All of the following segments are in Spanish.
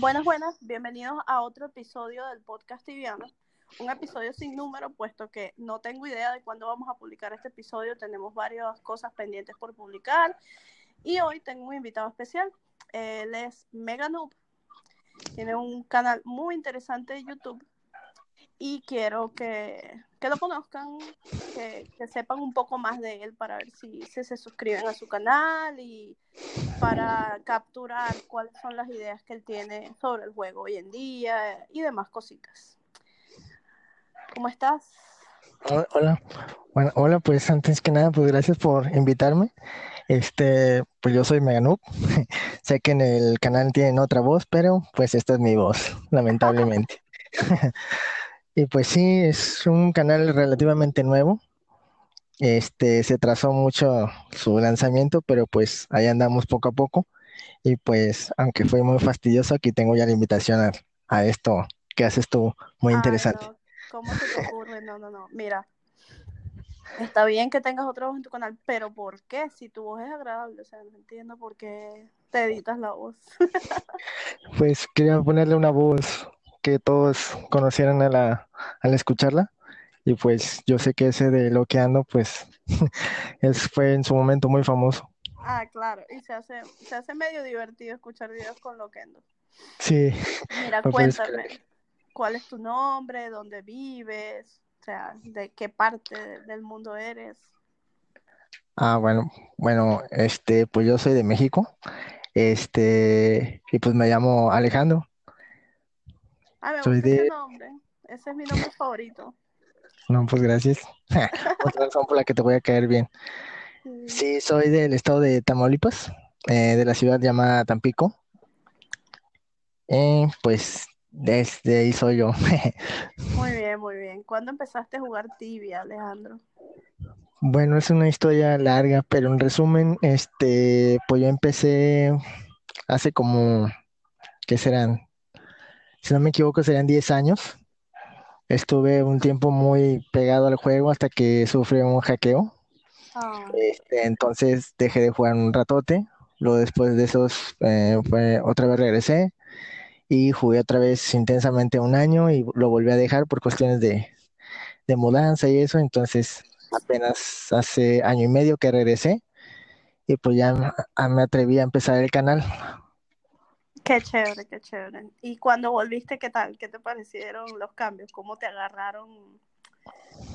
Buenas, buenas, bienvenidos a otro episodio del podcast tibiano. Un episodio sin número, puesto que no tengo idea de cuándo vamos a publicar este episodio. Tenemos varias cosas pendientes por publicar. Y hoy tengo un invitado especial. Él es Mega Noob. Tiene un canal muy interesante de YouTube. Y quiero que, que lo conozcan, que, que sepan un poco más de él para ver si, si se suscriben a su canal y para capturar cuáles son las ideas que él tiene sobre el juego hoy en día y demás cositas. ¿Cómo estás? Hola. Bueno, hola, pues antes que nada, pues gracias por invitarme. Este, pues yo soy Meganuk. sé que en el canal tienen otra voz, pero pues esta es mi voz, lamentablemente. y pues sí, es un canal relativamente nuevo. Este, se trazó mucho su lanzamiento, pero pues ahí andamos poco a poco. Y pues, aunque fue muy fastidioso, aquí tengo ya la invitación a, a esto que haces tú, muy Ay, interesante. no, ¿Cómo se te ocurre? No, no, no. Mira, está bien que tengas otra voz en tu canal, pero ¿por qué? Si tu voz es agradable, o sea, no entiendo por qué te editas la voz. Pues quería ponerle una voz que todos conocieran a la, al escucharla. Y pues yo sé que ese de Loqueando, pues es, fue en su momento muy famoso. Ah, claro, y se hace, se hace medio divertido escuchar videos con Loquendo. Sí, Mira, lo puedes cuéntame. ¿cuál es tu nombre? ¿Dónde vives? O sea, ¿de qué parte de- del mundo eres? Ah, bueno, bueno, este, pues yo soy de México. Este, y pues me llamo Alejandro. Ah, me Soy gusta ese de, nombre. Ese es mi nombre favorito. no, pues gracias. Otra razón por la que te voy a caer bien. Sí. Sí, soy del estado de Tamaulipas, eh, de la ciudad llamada Tampico. Eh, pues desde ahí soy yo. Muy bien, muy bien. ¿Cuándo empezaste a jugar tibia, Alejandro? Bueno, es una historia larga, pero en resumen, este, pues yo empecé hace como, ¿qué serán? Si no me equivoco, serían 10 años. Estuve un tiempo muy pegado al juego hasta que sufrí un hackeo. Ah, Este, entonces dejé de jugar un ratote. Luego después de esos, eh, fue, otra vez regresé y jugué otra vez intensamente un año y lo volví a dejar por cuestiones de, de mudanza y eso. Entonces apenas hace año y medio que regresé y pues ya me atreví a empezar el canal. Qué chévere, qué chévere. ¿Y cuando volviste, qué tal? ¿Qué te parecieron los cambios? ¿Cómo te agarraron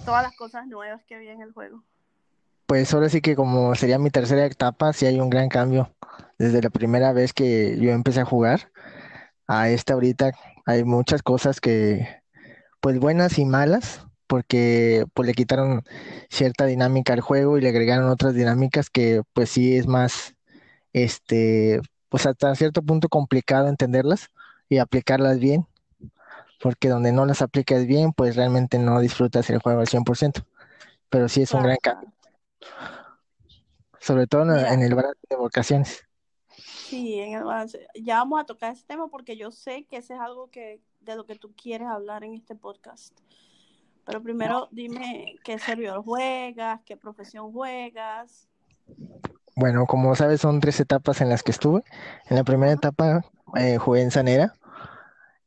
todas las cosas nuevas que había en el juego? Pues ahora sí que como sería mi tercera etapa, sí hay un gran cambio. Desde la primera vez que yo empecé a jugar a esta ahorita hay muchas cosas que, pues buenas y malas, porque pues le quitaron cierta dinámica al juego y le agregaron otras dinámicas que pues sí es más, este, pues hasta cierto punto complicado entenderlas y aplicarlas bien, porque donde no las aplicas bien, pues realmente no disfrutas el juego al 100%, pero sí es un gran cambio, sobre todo Mira, en el balance de vocaciones. sí, en el balance. Ya vamos a tocar ese tema porque yo sé que ese es algo que de lo que tú quieres hablar en este podcast. Pero primero dime qué servidor juegas, qué profesión juegas. Bueno, como sabes, son tres etapas en las que estuve. En la primera etapa eh, jugué en Sanera.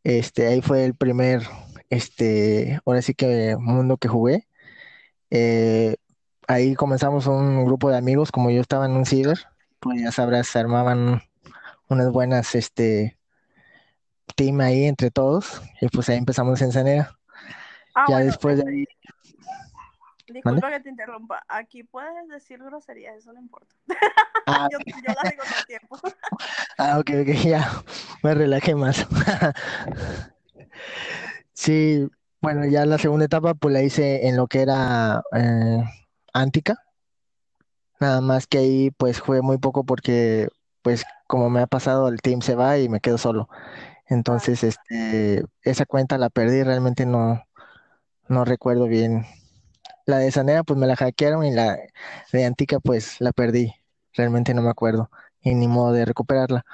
Este, ahí fue el primer, este, ahora sí que mundo que jugué. Eh, ahí comenzamos un grupo de amigos, como yo estaba en un ciber, pues ya sabrás, se armaban unas buenas, este, team ahí entre todos, y pues ahí empezamos en Sanera. Ah, Ya bueno, después de este, ahí, disculpa que te interrumpa. Aquí puedes decir groserías, eso no importa. Ah, Yo, yo las digo todo el tiempo. ah, ok, ok, ya, me relajé más. Sí, bueno, ya la segunda etapa pues la hice en lo que era eh, Antica, nada más que ahí pues jugué muy poco porque pues como me ha pasado el team se va y me quedo solo. Entonces, este, esa cuenta la perdí, realmente no, no recuerdo bien. La de Sanera pues me la hackearon y la de Antica pues la perdí, realmente no me acuerdo y ni modo de recuperarla.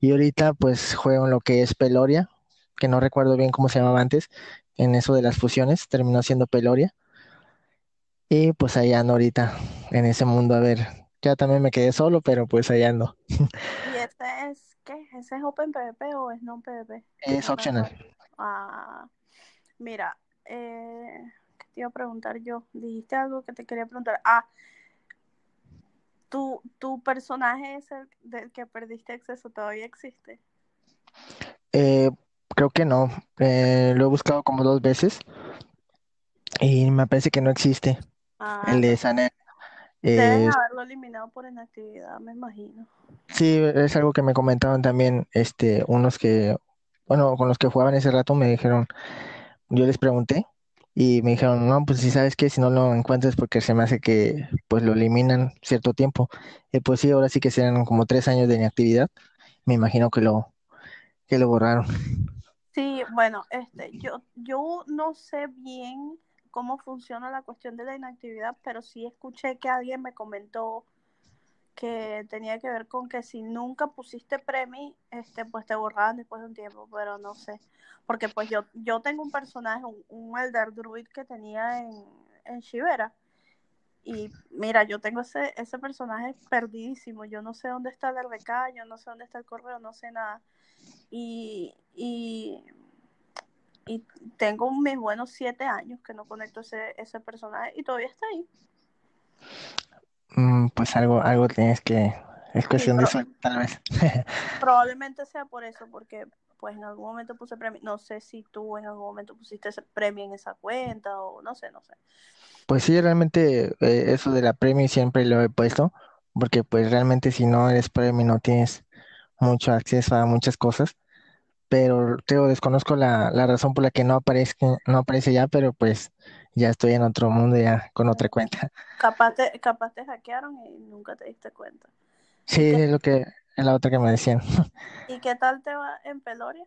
Y ahorita pues juego en lo que es Peloria, que no recuerdo bien cómo se llamaba antes, en eso de las fusiones, terminó siendo Peloria. Y pues ahí ando ahorita en ese mundo, a ver, ya también me quedé solo, pero pues ahí ando. Y este es, ¿qué? ¿ese es Open PvP o es non PvP? Es No recuerdo. Ah, mira, eh, ¿qué te iba a preguntar yo? Dijiste algo que te quería preguntar. Ah, ¿tu, tu personaje ese del que perdiste acceso todavía existe? Eh, creo que no. Eh, lo he buscado como dos veces y me parece que no existe. Ah, El de entonces Sanet. deben Eh, haberlo eliminado por inactividad, me imagino. sí, es algo que me comentaron también este, unos que, bueno, con los que jugaban ese rato me dijeron, yo les pregunté y me dijeron, no, pues si sabes que si no lo encuentras porque se me hace que pues lo eliminan cierto tiempo. Y pues sí, ahora sí que serán como tres años de inactividad. Me imagino que lo, que lo borraron. Sí, bueno, este, yo, yo no sé bien cómo funciona la cuestión de la inactividad, pero sí escuché que alguien me comentó que tenía que ver con que si nunca pusiste premi, este, pues te borraban después de un tiempo, pero no sé. Porque pues yo, yo tengo un personaje, un, un Elder Druid que tenía en, en Shivera. Y mira, yo tengo ese, ese personaje perdidísimo. Yo no sé dónde está el RK, yo no sé dónde está el correo, no sé nada. Y, y, y tengo mis buenos siete años que no conecto ese, ese personaje y todavía está ahí. Mm, pues algo, algo tienes que, es Sí, cuestión de suerte, tal vez. probablemente sea por eso, porque pues en algún momento puse premio. No sé si tú en algún momento pusiste ese premio en esa cuenta o no sé, no sé. Pues sí, realmente eh, eso de la premium siempre lo he puesto, porque pues realmente si no eres premium no tienes mucho acceso a muchas cosas, pero te desconozco la, la razón por la que no no aparece ya, pero pues ya estoy en otro mundo ya con otra cuenta. Capaz te, capaz te hackearon y nunca te diste cuenta. ¿Y Sí, es lo que, es la otra que me decían. y qué tal te va en Peloria?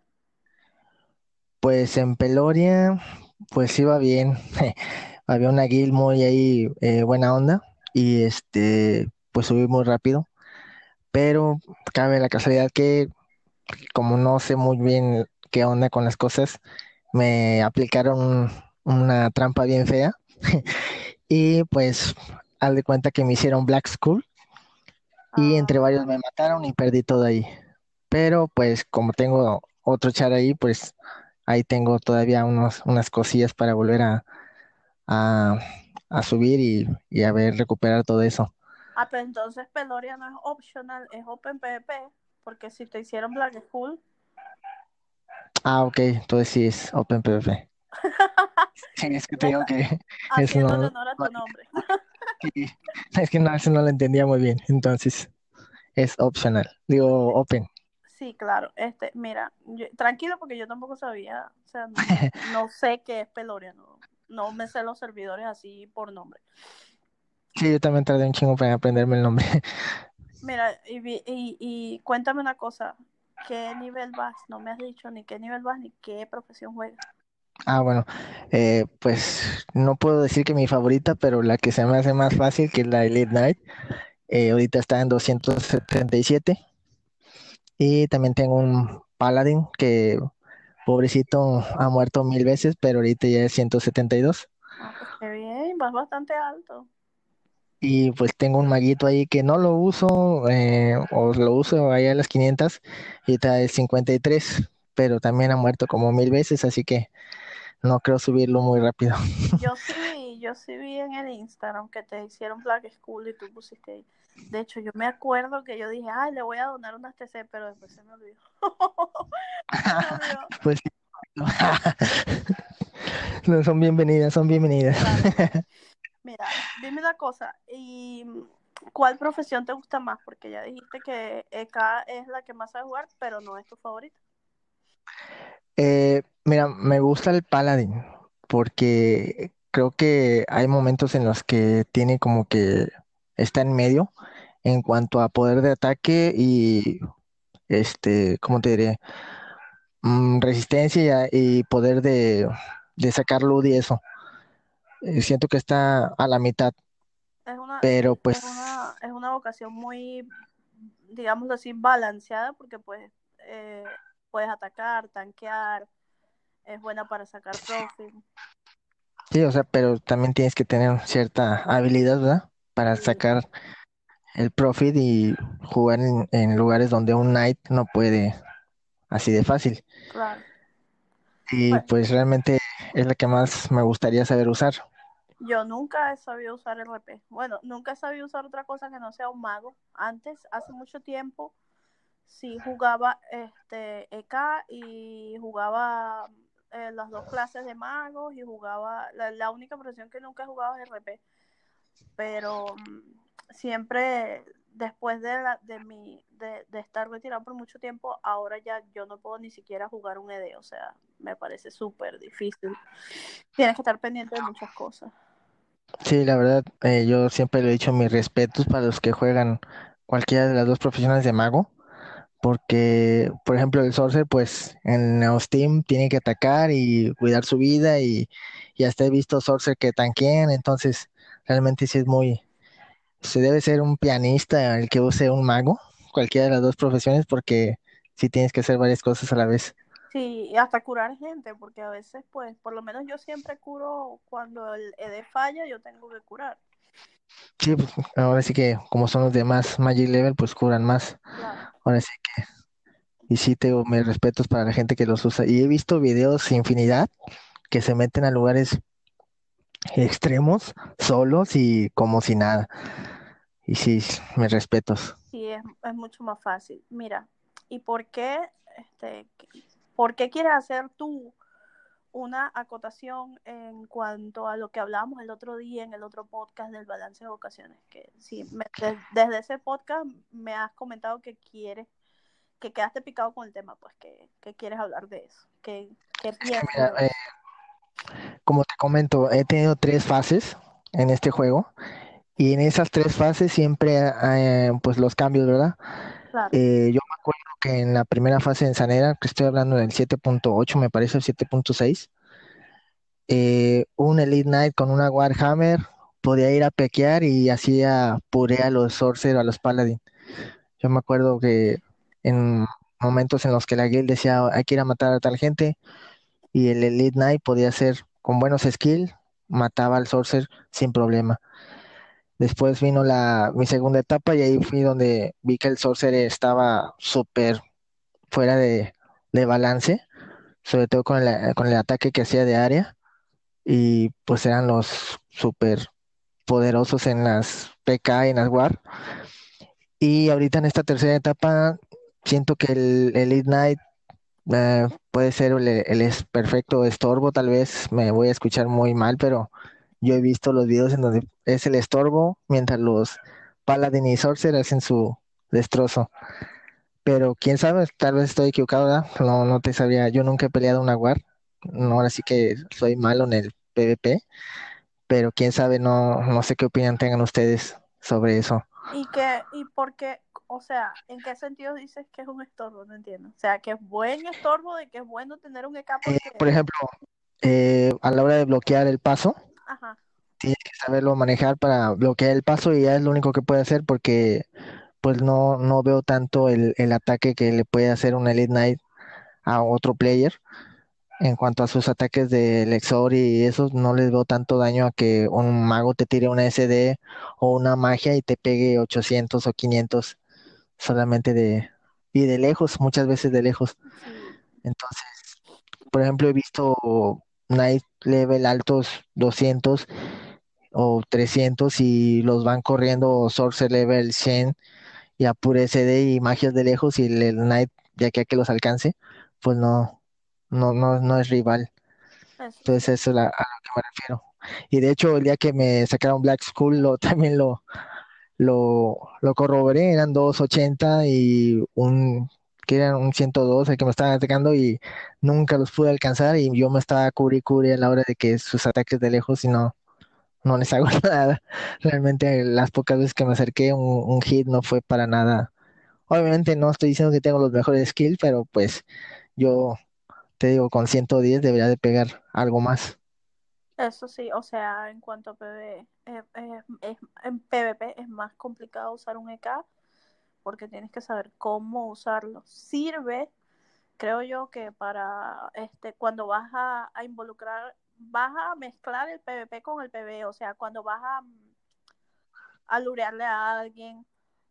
Pues en Peloria, pues iba bien. Había una guild muy ahí eh, buena onda y este, pues subí muy rápido, pero cabe la casualidad que como no sé muy bien qué onda con las cosas, me aplicaron una trampa bien fea y pues haz de cuenta que me hicieron Black Skull y entre varios Ah, me mataron y perdí todo ahí. Pero pues como tengo otro char ahí, pues ahí tengo todavía unos, unas cosillas para volver a, a, a subir y, y a ver, recuperar todo eso. ah, pero entonces Peloria no es optional, es Open PvP, porque si te hicieron Black School, Ah, ok, entonces sí es Open PvP. Sí, es que te digo que eso no, honor a tu nombre. sí, es que no, eso no lo entendía muy bien. Entonces es optional, digo open. Sí, claro. Este, mira, yo- tranquilo porque yo tampoco sabía, o sea, no, no sé qué es Peloria, no, no me sé los servidores así por nombre. Sí, yo también tardé un chingo para aprenderme el nombre. Mira, y, y, y cuéntame una cosa, ¿qué nivel vas? No me has dicho ni qué nivel vas ni qué profesión juegas. Ah, bueno, eh, pues no puedo decir que mi favorita, pero la que se me hace más fácil, que es la Elite Knight, eh, ahorita está en 277. Y también tengo un Paladin que, pobrecito, ha muerto mil veces, pero ahorita ya es 172. Ah, pues qué bien, vas bastante alto. Y pues tengo un maguito ahí que no lo uso, eh, o lo uso allá a las 500, y está es 53, pero también ha muerto como mil veces, así que no creo subirlo muy rápido. Yo sí vi, yo sí vi en el Instagram que te hicieron Black School y tú pusiste ahí. De hecho, yo me acuerdo que yo dije, ay, le voy a donar unas TC, pero después se me olvidó. se me olvidó. Pues sí. No, son bienvenidas, son bienvenidas. Claro. Mira, dime una cosa, ¿y cuál profesión te gusta más? Porque ya dijiste que EK es la que más sabes jugar, pero no es tu favorita. Eh, mira, me gusta el Paladin porque creo que hay momentos en los que tiene como que está en medio en cuanto a poder de ataque y este, ¿cómo te diré? Mm, resistencia y poder de, de sacar luz y eso. Eh, siento que está a la mitad, Es una, pero sí, pues es una, es una vocación muy, digamos así, balanceada, porque pues eh, puedes atacar, tanquear, es buena para sacar profit. sí, o sea, pero también tienes que tener cierta habilidad, ¿verdad? Para Sí, sacar el profit y jugar en, en lugares donde un knight no puede así de fácil. Claro. Y Pues- pues realmente es la que más me gustaría saber usar. Yo nunca he sabido usar RP. Bueno, nunca he sabido usar otra cosa que no sea un mago. Antes, hace mucho tiempo, sí jugaba este EK y jugaba eh, las dos clases de magos y jugaba. La, la única profesión que nunca he jugado es RP. Pero mm, siempre después de, la, de, mi, de, de estar retirado por mucho tiempo, ahora ya yo no puedo ni siquiera jugar un ED. O sea, me parece súper difícil. Tienes que estar pendiente de muchas cosas. Sí, la verdad, eh, yo siempre le he dicho mis respetos para los que juegan cualquiera de las dos profesiones de mago, porque, por ejemplo, el Sorcerer, pues en Steam tiene que atacar y cuidar su vida, y, y hasta he visto Sorcerer que tanquean, entonces realmente sí es muy, se debe ser un pianista el que use un mago, cualquiera de las dos profesiones, porque sí tienes que hacer varias cosas a la vez. Sí, y hasta curar gente, porque a veces, pues, por lo menos yo siempre curo cuando el ED falla, yo tengo que curar. Sí, pues, ahora sí que como son los demás Magic Level, pues curan más. Claro. Ahora sí que, y sí tengo mis respetos para la gente que los usa. Y he visto videos infinidad que se meten a lugares extremos, solos y como si nada. Y sí, mis respetos. Sí, es, es mucho más fácil. Mira, ¿y por qué, este, por qué quieres hacer tú una acotación en cuanto a lo que hablábamos el otro día en el otro podcast del balance de vocaciones? Que sí, me, de, desde ese podcast me has comentado que quieres, que quedaste picado con el tema, pues que, que quieres hablar de eso. Que, que piensas. Mira, eh, como te comento, he tenido tres fases en este juego. Y en esas tres fases siempre, eh, pues los cambios, ¿verdad? Eh, yo me acuerdo que en la primera fase en Sanera, que estoy hablando del 7.8, me parece el 7.6, eh, un Elite Knight con una Warhammer podía ir a pequear y hacía puré a los Sorcerer, a los Paladin. Yo me acuerdo que en momentos en los que la guild decía hay que ir a matar a tal gente y el Elite Knight podía hacer con buenos skills, mataba al Sorcerer sin problema. Después vino la, mi segunda etapa y ahí fui donde vi que el Sorcerer estaba súper fuera de, de, balance, sobre todo con el, con el ataque que hacía de área. Y pues eran los súper poderosos en las PK y en las WAR. Y ahorita en esta tercera etapa siento que el, el Knight eh, puede ser el, el perfecto estorbo, tal vez me voy a escuchar muy mal, pero yo he visto los videos en donde es el estorbo, mientras los Paladin y Sorcerer hacen su destrozo. Pero quién sabe, tal vez estoy equivocado, ¿verdad? No, no te sabía, yo nunca he peleado una war. No, ahora sí que soy malo en el PvP. Pero quién sabe, no, no sé qué opinión tengan ustedes sobre eso. ¿Y qué, y por qué, o sea, en qué sentido dices que es un estorbo? No entiendo. O sea, que es buen estorbo, de que es bueno tener un EK porque... Eh, por ejemplo, eh, a la hora de bloquear el paso, Ajá. tienes que saberlo manejar para bloquear el paso y ya es lo único que puede hacer porque pues no, no veo tanto el, el ataque que le puede hacer un Elite Knight a otro player. En cuanto a sus ataques de Lexor y eso, no les veo tanto daño a que un mago te tire una SD o una magia y te pegue 800 o 500 solamente de... y de lejos, muchas veces de lejos. Entonces, por ejemplo, he visto Night level altos 200 o 300 y los van corriendo Sorcerer level 100 y a pura SD y magias de lejos y el Knight ya que a que los alcance, pues no, no, no, no es rival. Entonces eso es la, a lo que me refiero. Y de hecho el día que me sacaron Black Skull lo, también lo, lo, lo corroboré, eran 280 y un que eran un 102 el que me estaban atacando y nunca los pude alcanzar y yo me estaba cubri cubri a la hora de que sus ataques de lejos y no, no les hago nada. Realmente las pocas veces que me acerqué un, hit no fue para nada. Obviamente no estoy diciendo que tengo los mejores skills, pero pues yo te digo, con 110 debería de pegar algo más. Eso sí, o sea, en cuanto a PvE, eh, eh, en PvP es más complicado usar un EK porque tienes que saber cómo usarlo. Sirve, creo yo, que para este cuando vas a, a involucrar, vas a mezclar el PvP con el PvE, o sea, cuando vas a, a lurearle a alguien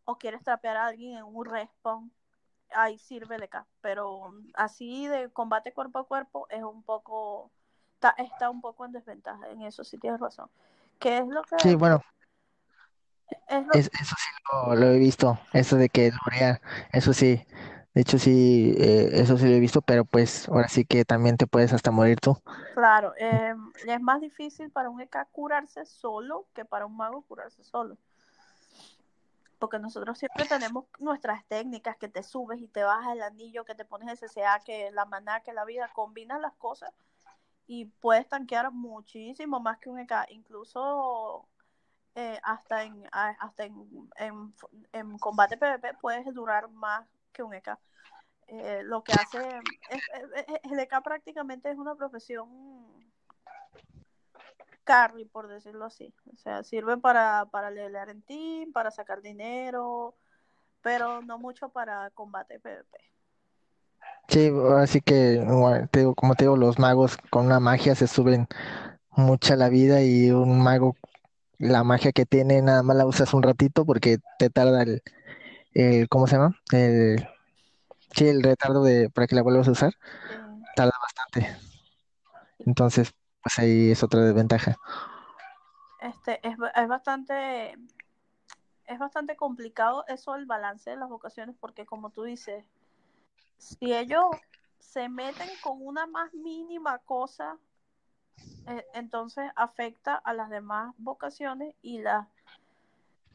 o quieres trapear a alguien en un respawn, ahí sirve el EK. Pero así de combate cuerpo a cuerpo es un poco, está, está un poco en desventaja. En eso sí tienes razón. ¿Qué es lo que... Sí, bueno, es lo- es- eso sí lo, lo he visto, eso de que Lorea, eso sí, de hecho sí, eh, eso sí lo he visto, pero pues ahora sí que también te puedes hasta morir tú. Claro, eh, es más difícil para un EK curarse solo que para un mago curarse solo. Porque nosotros siempre tenemos nuestras técnicas, que te subes y te bajas el anillo, que te pones CCA, que la maná, que la vida, combinas las cosas y puedes tanquear muchísimo más que un EK, incluso eh, hasta en a- hasta en, en, en combate PvP puedes durar más que un EK. Eh, lo que hace el EK prácticamente es una profesión carry, por decirlo así. O sea, sirve para, para lelear en team, para sacar dinero, pero no mucho para combate PvP. Sí, así que, digo, como te digo, los magos con una magia se suben mucha la vida y un mago, la magia que tiene, nada más la usas un ratito porque te tarda el, el ¿cómo se llama? El, sí, el retardo de, para que la vuelvas a usar, tarda bastante. Entonces, pues ahí es otra desventaja. Este, es, es bastante, es bastante complicado eso el balance de las vocaciones, porque como tú dices, si ellos se meten con una más mínima cosa, entonces afecta a las demás vocaciones y las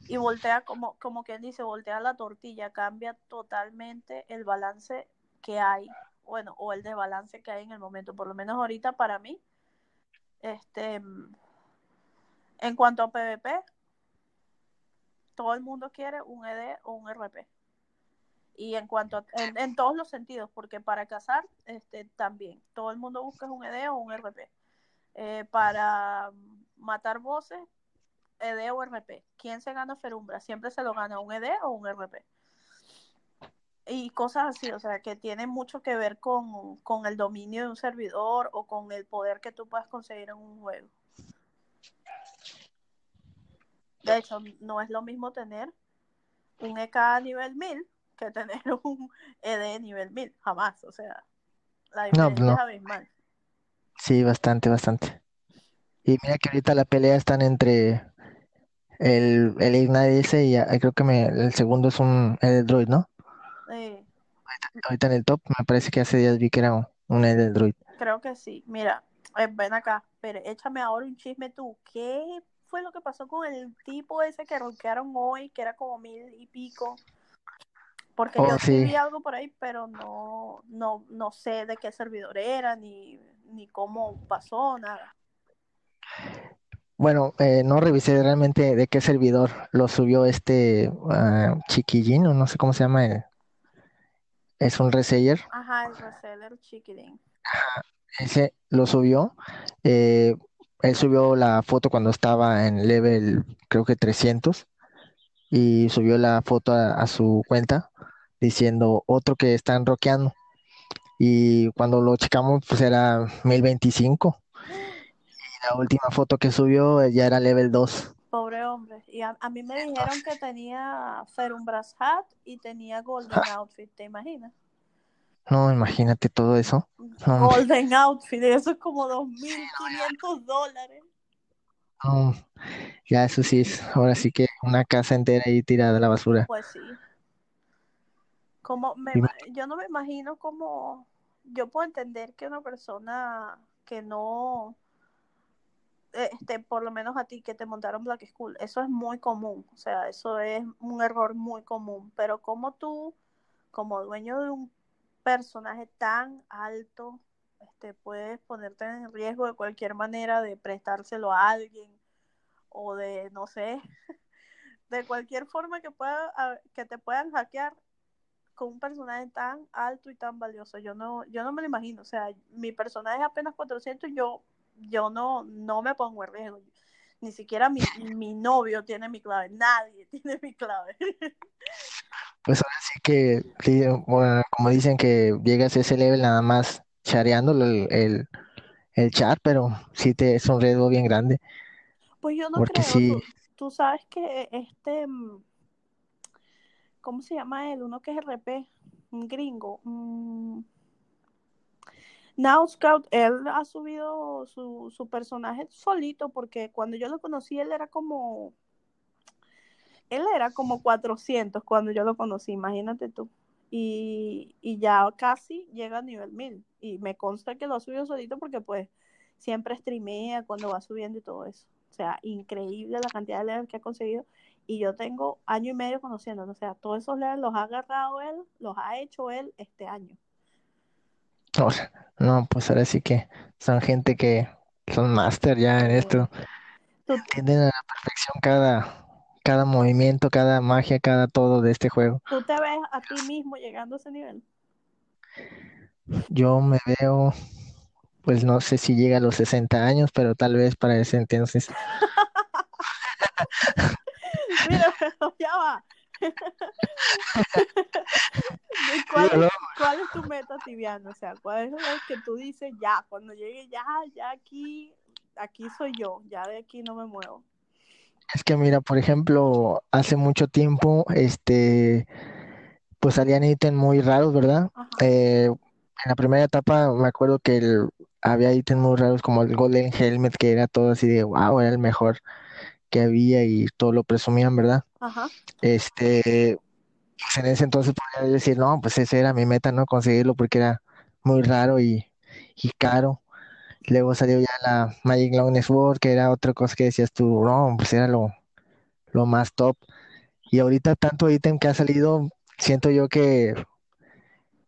y voltea como, como quien dice, voltea la tortilla, cambia totalmente el balance que hay, bueno, o el desbalance que hay en el momento, por lo menos ahorita para mí, este, en cuanto a PvP, todo el mundo quiere un ED o un RP. Y en cuanto a, en, en todos los sentidos, porque para cazar, este, también, todo el mundo busca un ED o un RP. Eh, para matar voces, ED o RP. ¿Quién se gana Ferumbra? Siempre se lo gana un ED o un RP. Y cosas así, o sea, que tienen mucho que ver con, con el dominio de un servidor o con el poder que tú puedas conseguir en un juego. De hecho, no es lo mismo tener un EK a nivel 1000 que tener un ED nivel 1000, jamás, o sea, la No, diferencia no. es abismal. Sí, bastante, bastante. Y mira que ahorita la pelea están entre el, el Ignite ese y ah, creo que me, el segundo es un Eldroid, ¿no? Eh, Ahorita en el top me parece que hace días vi que era un, un Eldroid. creo que sí. Mira, eh, ven acá, pero échame ahora un chisme tú. ¿Qué fue lo que pasó con el tipo ese que ronquearon hoy, que era como mil y pico? Porque Oh, yo sí vi algo por ahí, pero no, no, no sé de qué servidor era, ni, ni cómo pasó, nada. Bueno, eh, no revisé realmente de qué servidor lo subió este ah, Chiquillín, o no sé cómo se llama. el- es un reseller. Ajá, el reseller chiquitín. Ese lo subió. eh, él subió la foto cuando estaba en level, creo que 300, y subió la foto a, a su cuenta diciendo otro que están rockeando. Y cuando lo checamos, pues era 1025. Y la última foto que subió eh, ya era level 2. Pobre hombre. Y a, a mí me dijeron que tenía Ferumbras Hat y tenía Golden Outfit, ¿te imaginas? No, imagínate todo eso. No, Golden Outfit, eso es como 2.500 dólares. no, ya eso sí es, ahora sí que una casa entera ahí tirada a la basura. Pues sí. Como me, yo no me imagino cómo yo puedo entender que una persona que no, este, por lo menos a ti que te montaron Black School, eso es muy común, o sea, eso es un error muy común, pero como tú, como dueño de un personaje tan alto, este, puedes ponerte en riesgo de cualquier manera de prestárselo a alguien o de, no sé, de cualquier forma que pueda, que te puedan hackear con un personaje tan alto y tan valioso. Yo no, yo no me lo imagino. O sea, mi personaje es apenas 400 y yo, yo no, no me pongo en riesgo. Ni siquiera mi, mi novio tiene mi clave. Nadie tiene mi clave. Pues ahora sí que, bueno, como dicen que llegas a ese level nada más chareando el, el, el chat, pero sí te es un riesgo bien grande. Pues yo no Porque creo. sí. Tú, tú sabes que este, ¿cómo se llama él? Uno que es RP. un gringo. Mm, Now Scout, él ha subido su, su personaje solito porque cuando yo lo conocí él era como él era como 400 cuando yo lo conocí, imagínate tú. Y, y, ya casi llega a nivel 1000. Y me consta que lo ha subido solito porque pues siempre streamea cuando va subiendo y todo eso. O sea, increíble la cantidad de levels que ha conseguido. Y yo tengo año y medio conociéndolo. O sea, todos esos levels los ha agarrado él, los ha hecho él este año. no, pues ahora sí que son gente que son máster ya en esto. Entienden a la perfección cada, cada movimiento, cada magia, cada todo de este juego. ¿Tú te ves a ti mismo llegando a ese nivel? Yo me veo, pues no sé si llega a los 60 años, pero tal vez para ese entonces. Mira, ya va. ¿Cuál, es, ¿Cuál, es, tu meta, Tibiano? O sea, ¿cuál es lo que tú dices ya, cuando llegue ya, ya aquí, aquí soy yo, ya de aquí no me muevo? Es que mira, por ejemplo, hace mucho tiempo, este, pues salían ítems muy raros, ¿verdad? Eh, en la primera etapa me acuerdo que el, había ítems muy raros como el Golden Helmet, que era todo así de, wow, era el mejor que había y todo lo presumían, ¿verdad? Ajá. Este, pues en ese entonces podía decir, no, pues ese era mi meta, ¿no? Conseguirlo porque era muy raro y, y caro. Luego salió ya la Magic Long Sword, que era otra cosa que decías tú, no, pues era lo, lo más top. Y ahorita tanto ítem que ha salido, siento yo que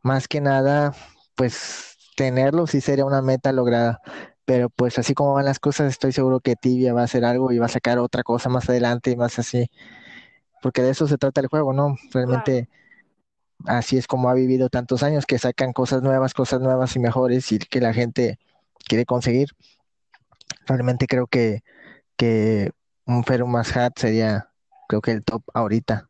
más que nada, pues tenerlo sí sería una meta lograda. Pero pues así como van las cosas, estoy seguro que Tibia va a hacer algo y va a sacar otra cosa más adelante y más así. Porque de eso se trata el juego, ¿no? Realmente así es como ha vivido tantos años, que sacan cosas nuevas, cosas nuevas y mejores y que la gente quiere conseguir. Realmente creo que, que un más Hat sería, creo que el top ahorita.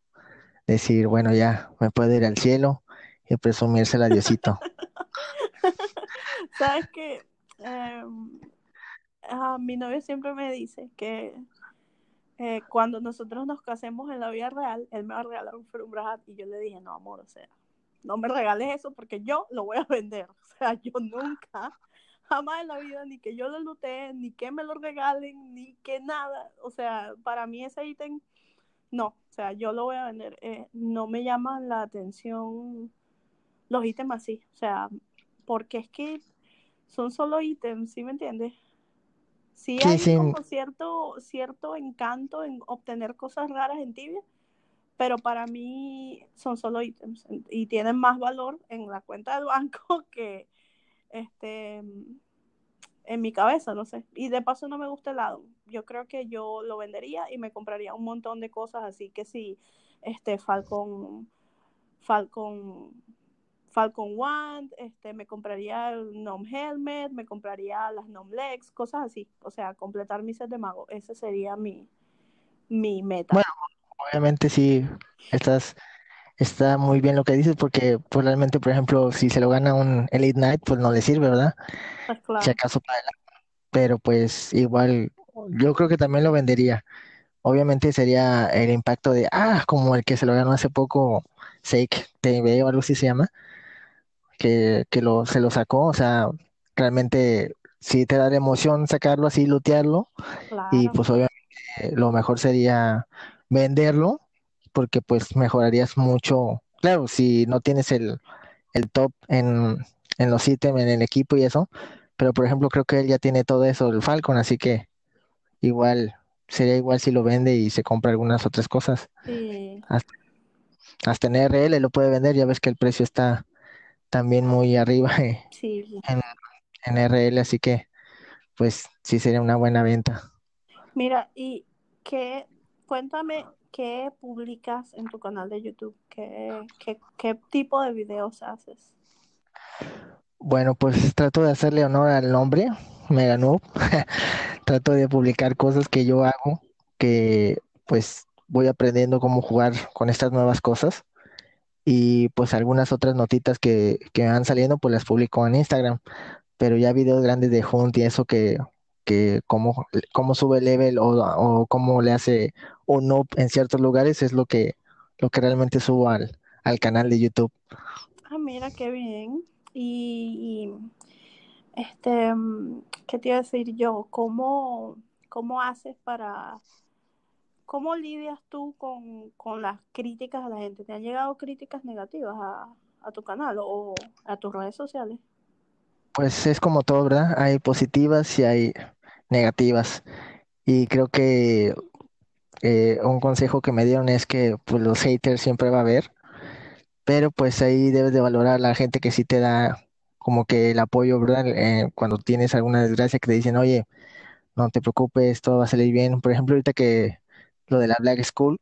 Decir, bueno, ya me puedo ir al cielo y presumirse a Diosito. Sabes em, mi novio siempre me dice que eh, cuando nosotros nos casemos en la vida real, él me va a regalar un Hat y yo le dije, no, amor, o sea, no me regales eso porque yo lo voy a vender. O sea, yo nunca jamás en la vida, ni que yo lo lutee, ni que me lo regalen, ni que nada. O sea, para mí ese ítem, no, o sea, yo lo voy a vender. Eh, no me llaman la atención los ítems así, o sea, porque es que son solo ítems, ¿sí me entiendes? Sí hay como cierto, cierto encanto en obtener cosas raras en tibia, pero para mí son solo ítems y tienen más valor en la cuenta del banco que, este, en mi cabeza, no sé. Y de paso no me gusta el lado. Yo creo que yo lo vendería y me compraría un montón de cosas, así que si este Falcon, Falcon, Falcon Wand, este, me compraría el Gnome Helmet, me compraría las Gnome Legs, cosas así. O sea, completar mi set de mago. Ese sería mi, mi meta. Bueno, obviamente sí, estás está muy bien lo que dices porque pues realmente, por ejemplo, si se lo gana un Elite Knight, pues no le sirve, ¿verdad? Pues si acaso para Pero pues igual, yo creo que también lo vendería. Obviamente sería el impacto de, ah, como el que se lo ganó hace poco, Sake TV o algo así se llama, que, que lo, se lo sacó, o sea, realmente sí te da la emoción sacarlo así, lootearlo, y pues obviamente lo mejor sería venderlo porque pues mejorarías mucho. Claro, si no tienes el, el top en, en los ítems, en el equipo y eso, pero por ejemplo creo que él ya tiene todo eso, el Falcon, así que igual sería igual si lo vende y se compra algunas otras cosas. Sí. Hasta, en RL lo puede vender, ya ves que el precio está también muy arriba eh, en, en RL, así que pues sí sería una buena venta. Mira, y que cuéntame ¿qué publicas en tu canal de YouTube? ¿Qué, tipo de videos haces? Bueno, pues trato de hacerle honor al nombre, Mega Noob. trato de publicar cosas que yo hago, que pues voy aprendiendo cómo jugar con estas nuevas cosas. Y pues algunas otras notitas que, que van saliendo, pues las publico en Instagram. Pero ya videos grandes de Hunt y eso que que cómo, cómo sube el level o, o, cómo le hace un up en ciertos lugares es lo que, lo que realmente subo al, al canal de YouTube. mira qué bien. Y, este, ¿qué te iba a decir yo? ¿Cómo, cómo haces para, cómo lidias tú con, con las críticas de la gente? ¿Te han llegado críticas negativas a, a tu canal o a tus redes sociales? Pues es como todo, ¿verdad? Hay positivas y hay negativas. Y creo que eh, un consejo que me dieron es que pues los haters siempre va a haber, pero pues ahí debes de valorar a la gente que sí te da como que el apoyo, ¿verdad? Eh, cuando tienes alguna desgracia que te dicen, oye, no te preocupes, todo va a salir bien. Por ejemplo, ahorita que lo de la Black School,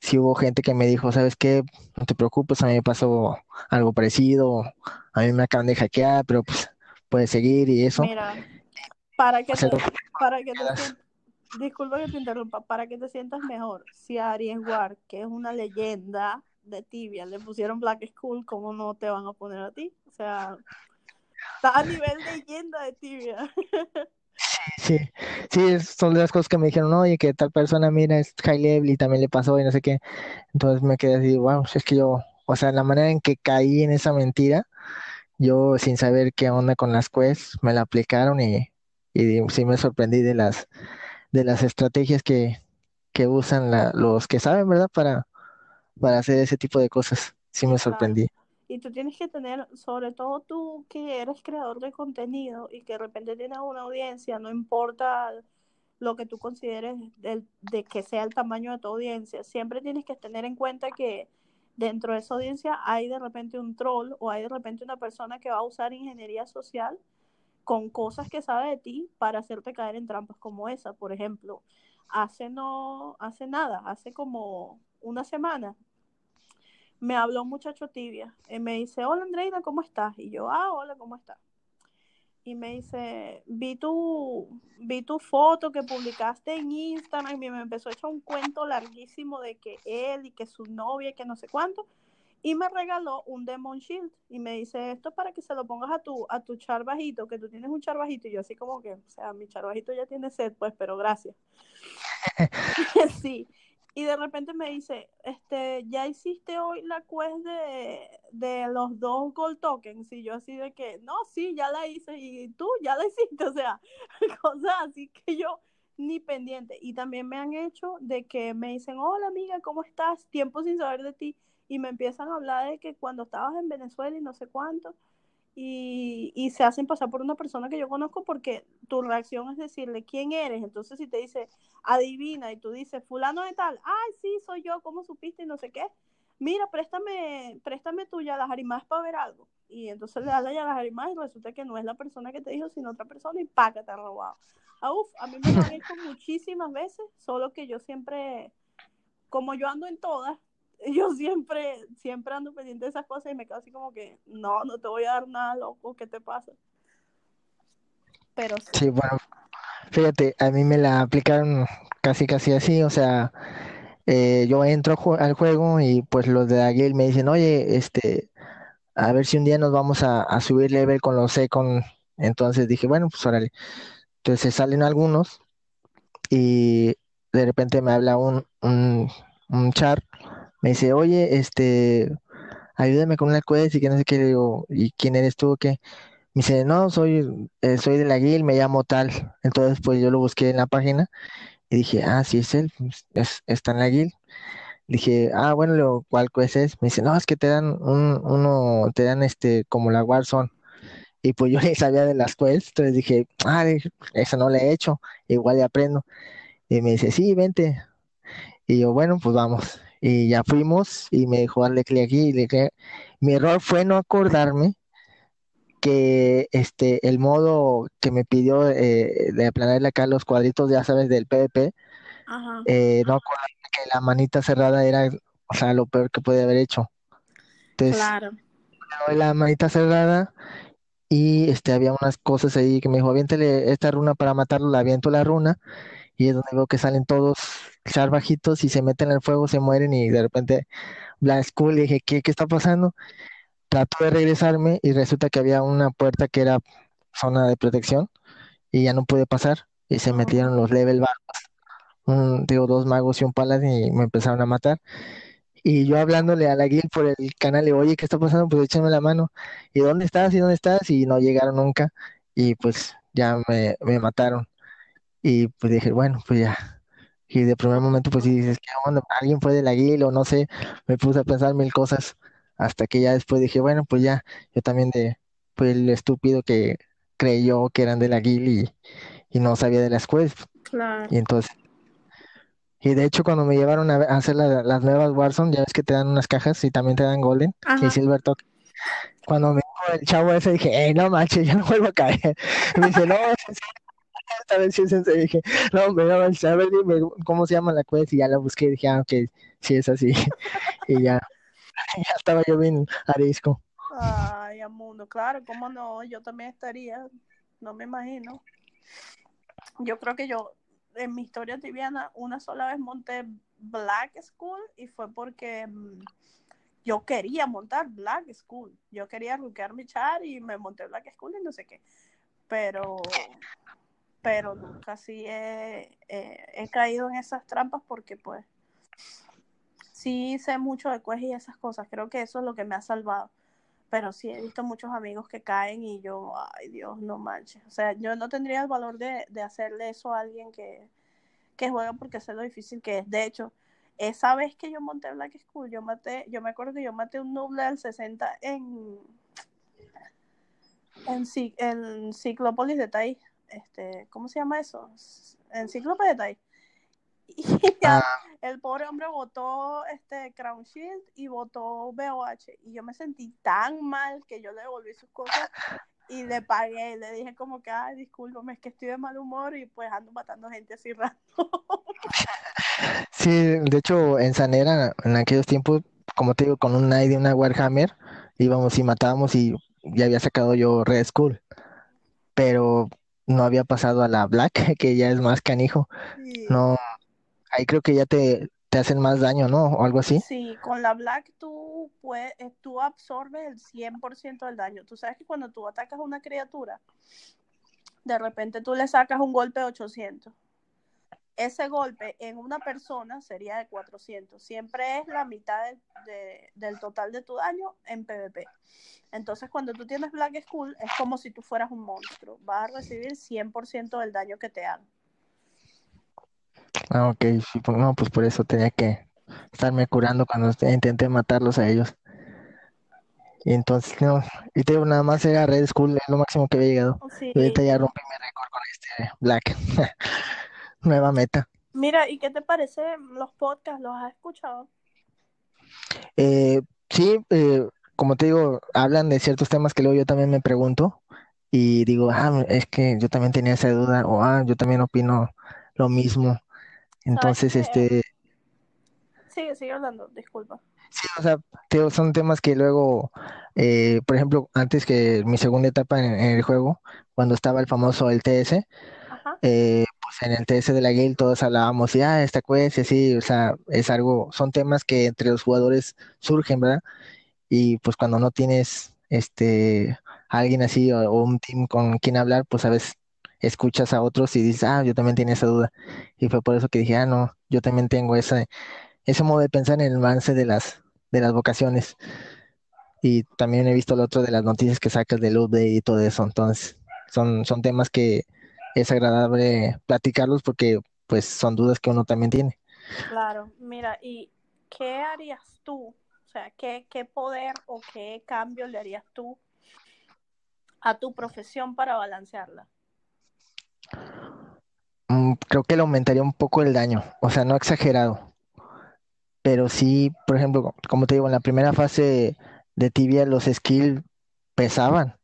sí hubo gente que me dijo, ¿sabes qué? No te preocupes, a mí me pasó algo parecido, a mí me acaban de hackear, pero pues puedes seguir y eso. Mira, para que te, para que te disculpa que te interrumpa, para que te sientas mejor, si a Aries War, que es una leyenda de tibia, le pusieron Black School, ¿cómo no te van a poner a ti? O sea, está a nivel leyenda de tibia. Sí, sí, son de las cosas que me dijeron, oye, que tal persona, mira, es high level y también le pasó y no sé qué. Entonces me quedé así, wow, es que yo, o sea, la manera en que caí en esa mentira, yo sin saber qué onda con las quests, me la aplicaron y, y sí me sorprendí de las, de las estrategias que, que usan la, los que saben, ¿verdad? Para, para hacer ese tipo de cosas. Sí me sorprendí. Y tú tienes que tener, sobre todo tú que eres creador de contenido y que de repente tienes una audiencia, no importa lo que tú consideres de, de que sea el tamaño de tu audiencia, siempre tienes que tener en cuenta que dentro de esa audiencia hay de repente un troll o hay de repente una persona que va a usar ingeniería social con cosas que sabe de ti para hacerte caer en trampas como esa. Por ejemplo, hace no, hace nada, hace como una semana, me habló un muchacho tibia y me dice, hola Andreina, ¿cómo estás? Y yo, ah, hola, ¿cómo estás? Y me dice, vi tu, vi tu foto que publicaste en Instagram y me empezó a echar un cuento larguísimo de que él y que su novia y que no sé cuánto. Y me regaló un Demon Shield y me dice, esto es para que se lo pongas a tu, a tu char bajito, que tú tienes un char bajito. Y yo así como que, o sea, mi char bajito ya tiene sed, pues, pero gracias. sí. Y de repente me dice, este, ya hiciste hoy la quest de, los dos gold tokens. Y yo así de que, no, sí, ya la hice. Y tú ya la hiciste. O sea, cosas así que yo ni pendiente. Y también me han hecho de que me dicen, hola amiga, ¿cómo estás? Tiempo sin saber de ti. Y me empiezan a hablar de que cuando estabas en Venezuela y no sé cuánto y, y, se hacen pasar por una persona que yo conozco porque tu reacción es decirle quién eres. Entonces, si te dice adivina y tú dices fulano de tal, ay, sí, soy yo, ¿cómo supiste? Y no sé qué. Mira, préstame, préstame tu Yalajarimás para ver algo. Y entonces le das la Yalajarimás y resulta que no es la persona que te dijo, sino otra persona y pa, que te ha robado. Ah, uf, a mí me lo han hecho muchísimas veces, solo que yo siempre, como yo ando en todas, yo siempre, siempre ando pendiente de esas cosas y me quedo así como que, no, no te voy a dar nada, loco, ¿qué te pasa? Pero sí. bueno, fíjate, a mí me la aplicaron casi, casi así, o sea, eh, yo entro al juego y pues los de Aguil me dicen, oye, este, a ver si un día nos vamos a, subir level con los Secon. Entonces dije, bueno, pues órale. Entonces salen algunos y de repente me habla un, un, un char me dice, oye, este, ayúdame con una quest y que no sé qué, digo, ¿y quién eres tú? ¿Qué? Me dice, no, soy, eh, soy de la guild, me llamo tal. Entonces, pues yo lo busqué en la página y dije, ah, sí es él, pues, es, está en la guild. Dije, ah, bueno, lo, ¿cuál quest es? Me dice, no, es que te dan un, uno, te dan este, como la Warzone. Y pues yo ni sabía de las quests, entonces dije, ah, eso no le he hecho, igual le aprendo. Y me dice, sí, vente. Y yo, bueno, pues vamos y ya fuimos y me dijo darle clic aquí y le Mi error fue no acordarme que este el modo que me pidió eh, de aplanarle acá los cuadritos, ya sabes, del PvP, eh, no acordarme que la manita cerrada era, o sea, lo peor que puede haber hecho. Entonces, claro. la manita cerrada y este había unas cosas ahí que me dijo, aviéntele esta runa para matarlo, la aviento la runa y es donde veo que salen todos char bajitos y se meten en el fuego, se mueren y de repente Black School y dije, ¿qué, ¿qué está pasando? Trato de regresarme y resulta que había una puerta que era zona de protección y ya no pude pasar y se metieron los level bajos, un, digo, dos magos y un paladín y me empezaron a matar y yo hablándole a la guil por el canal, le oye, ¿qué está pasando? Pues échame la mano. ¿Y dónde estás? ¿Y dónde estás? Y no llegaron nunca. Y pues ya me, me mataron. Y pues dije, bueno, pues ya. Y de primer momento, pues sí dices, ¿qué onda? Alguien fue de la guil o no sé. Me puse a pensar mil cosas. Hasta que ya después dije, bueno, pues ya. Yo también de, pues el estúpido que creyó que eran de la guil y, y no sabía de las quests. Claro. Y entonces y de hecho, cuando me llevaron a, hacer la- las nuevas Warzone, ya ves que te dan unas cajas y también te dan Golden Ajá. y Silver Token. Cuando me dijo el chavo ese, dije, hey, no manches, ya no vuelvo a caer. Y me dice, no, esta vez sí es en serio. dije, no, hombre, no a ver, cómo se llama la quest. Y ya la busqué dije, ah, ok, sí es así. Y ya, ya estaba yo bien arisco. Ay, Amundo, claro, cómo no, yo también estaría, no me imagino. Yo creo que yo, en mi historia tibiana, una sola vez monté Black School y fue porque mm, yo quería montar Black School. Yo quería ruquear mi char y me monté Black School y no sé qué. Pero, pero nunca así he, he- he caído en esas trampas porque pues sí sé mucho de quest y esas cosas. Creo que eso es lo que me ha salvado. Pero sí he visto muchos amigos que caen y yo, ay Dios, no manches. O sea, yo no tendría el valor de, de hacerle eso a alguien que, que juega porque sé lo difícil que es. De hecho, esa vez que yo monté Black School, yo maté, yo me acuerdo que yo maté un noob del 60 en, en, en Ciclópolis de Tai. Este, ¿cómo se llama eso? En Cíclope de Tai. Y ya, Ah, el pobre hombre votó este Crown Shield y votó BOH. Y yo me sentí tan mal que yo le devolví sus cosas y le pagué. Y le dije como que, ay, discúlpame, es que estoy de mal humor y pues ando matando gente así raro. sí, de hecho, en Sanera, en aquellos tiempos, como te digo, con un Knight y una Warhammer, íbamos y matábamos y ya había sacado yo Red Skull. Pero no había pasado a la Black, que ya es más canijo. Sí. No, ahí creo que ya te, te hacen más daño, ¿no? O algo así. Sí, con la Black tú, puedes, eh, tú absorbes el 100% del daño. Tú sabes que cuando tú atacas a una criatura, de repente tú le sacas un golpe de 800. Ese golpe en una persona sería de 400. Siempre es la mitad de- de- del total de tu daño en PvP. Entonces, cuando tú tienes Black Skull, es como si tú fueras un monstruo. Vas a recibir 100% del daño que te hagan. Ah, ok, sí, pues, no, pues por eso tenía que estarme curando cuando te- intenté matarlos a ellos. Y entonces, no, y te digo, nada más era Red Skull, es lo máximo que había llegado. Sí. Y ahorita ya rompí mi récord con este Black. Nueva meta. Mira, ¿y qué te parecen los podcasts? ¿Los has escuchado? Eh, sí, eh, como te digo, hablan de ciertos temas que luego yo también me pregunto y digo, ah, es que yo también tenía esa duda o ah, yo también opino lo mismo. Entonces, qué? este, Sigue, sigue hablando, disculpa. sí, o sea, te son temas que luego, eh, por ejemplo, antes que mi segunda etapa en, en el juego, cuando estaba el famoso el TS, Eh, pues en el TS de la Gale todos hablábamos y ah, esta quest o sea, es algo, son temas que entre los jugadores surgen, ¿verdad? Y pues cuando no tienes este alguien así o, o un team con quien hablar, pues a veces escuchas a otros y dices, ah, yo también tenía esa duda. Y fue por eso que dije, ah, no, yo también tengo ese, ese modo de pensar en el avance de las, de las vocaciones. Y también he visto el otro de las noticias que sacas del update y todo eso. Entonces, son, son temas que es agradable platicarlos porque pues son dudas que uno también tiene. Claro, mira, ¿y qué harías tú? O sea, ¿qué, qué poder o qué cambio le harías tú a tu profesión para balancearla? Mm, creo que le aumentaría un poco el daño, o sea, no exagerado, pero sí, por ejemplo, como te digo, en la primera fase de tibia los skills pesaban,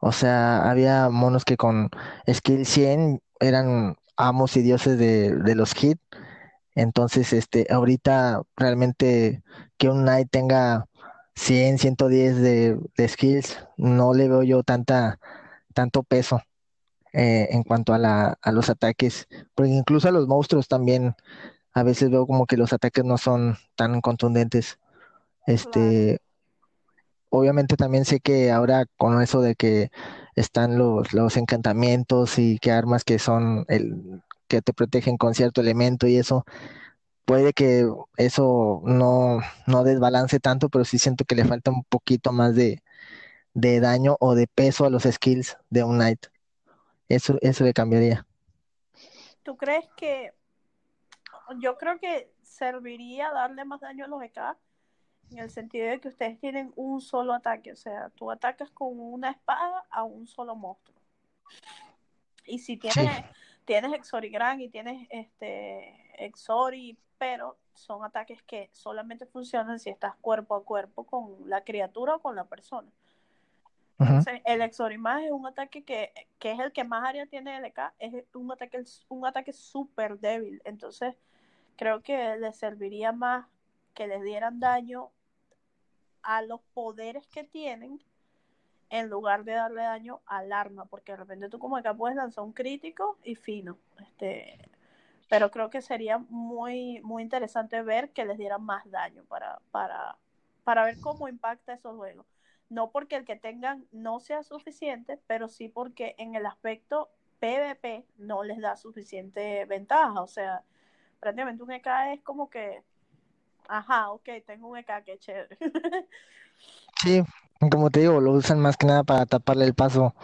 o sea, había monos que con skill 100 eran amos y dioses de, de los hits, entonces, este, ahorita realmente que un knight tenga 100, 110 de, de skills, no le veo yo tanta, tanto peso eh, en cuanto a, la, a los ataques, porque incluso a los monstruos también a veces veo como que los ataques no son tan contundentes. Este, obviamente también sé que ahora con eso de que están los, los encantamientos y que armas que son el que te protegen con cierto elemento y eso, puede que eso no, no desbalance tanto, pero sí siento que le falta un poquito más de, de daño o de peso a los skills de un knight. Eso, eso le cambiaría. ¿Tú crees que yo creo que serviría darle más daño a los EK en el sentido de que ustedes tienen un solo ataque, o sea, tú atacas con una espada a un solo monstruo. Y si tienes, sí. tienes Exorigran y tienes este Exori, pero son ataques que solamente funcionan si estás cuerpo a cuerpo con la criatura o con la persona. Entonces, el Exorimage es un ataque que, que, es el que más área tiene LK, es un ataque un ataque súper débil. Entonces, creo que les serviría más que les dieran daño a los poderes que tienen en lugar de darle daño al arma, porque de repente tú como acá puedes lanzar un crítico y fino. Este, pero creo que sería muy, muy interesante ver que les dieran más daño para, para, para ver cómo impacta esos juegos no porque el que tengan no sea suficiente, pero sí porque en el aspecto PvP no les da suficiente ventaja. O sea, prácticamente un EK es como que, ajá, ok, tengo un EK que chévere. sí, como te digo, lo usan más que nada para taparle el paso.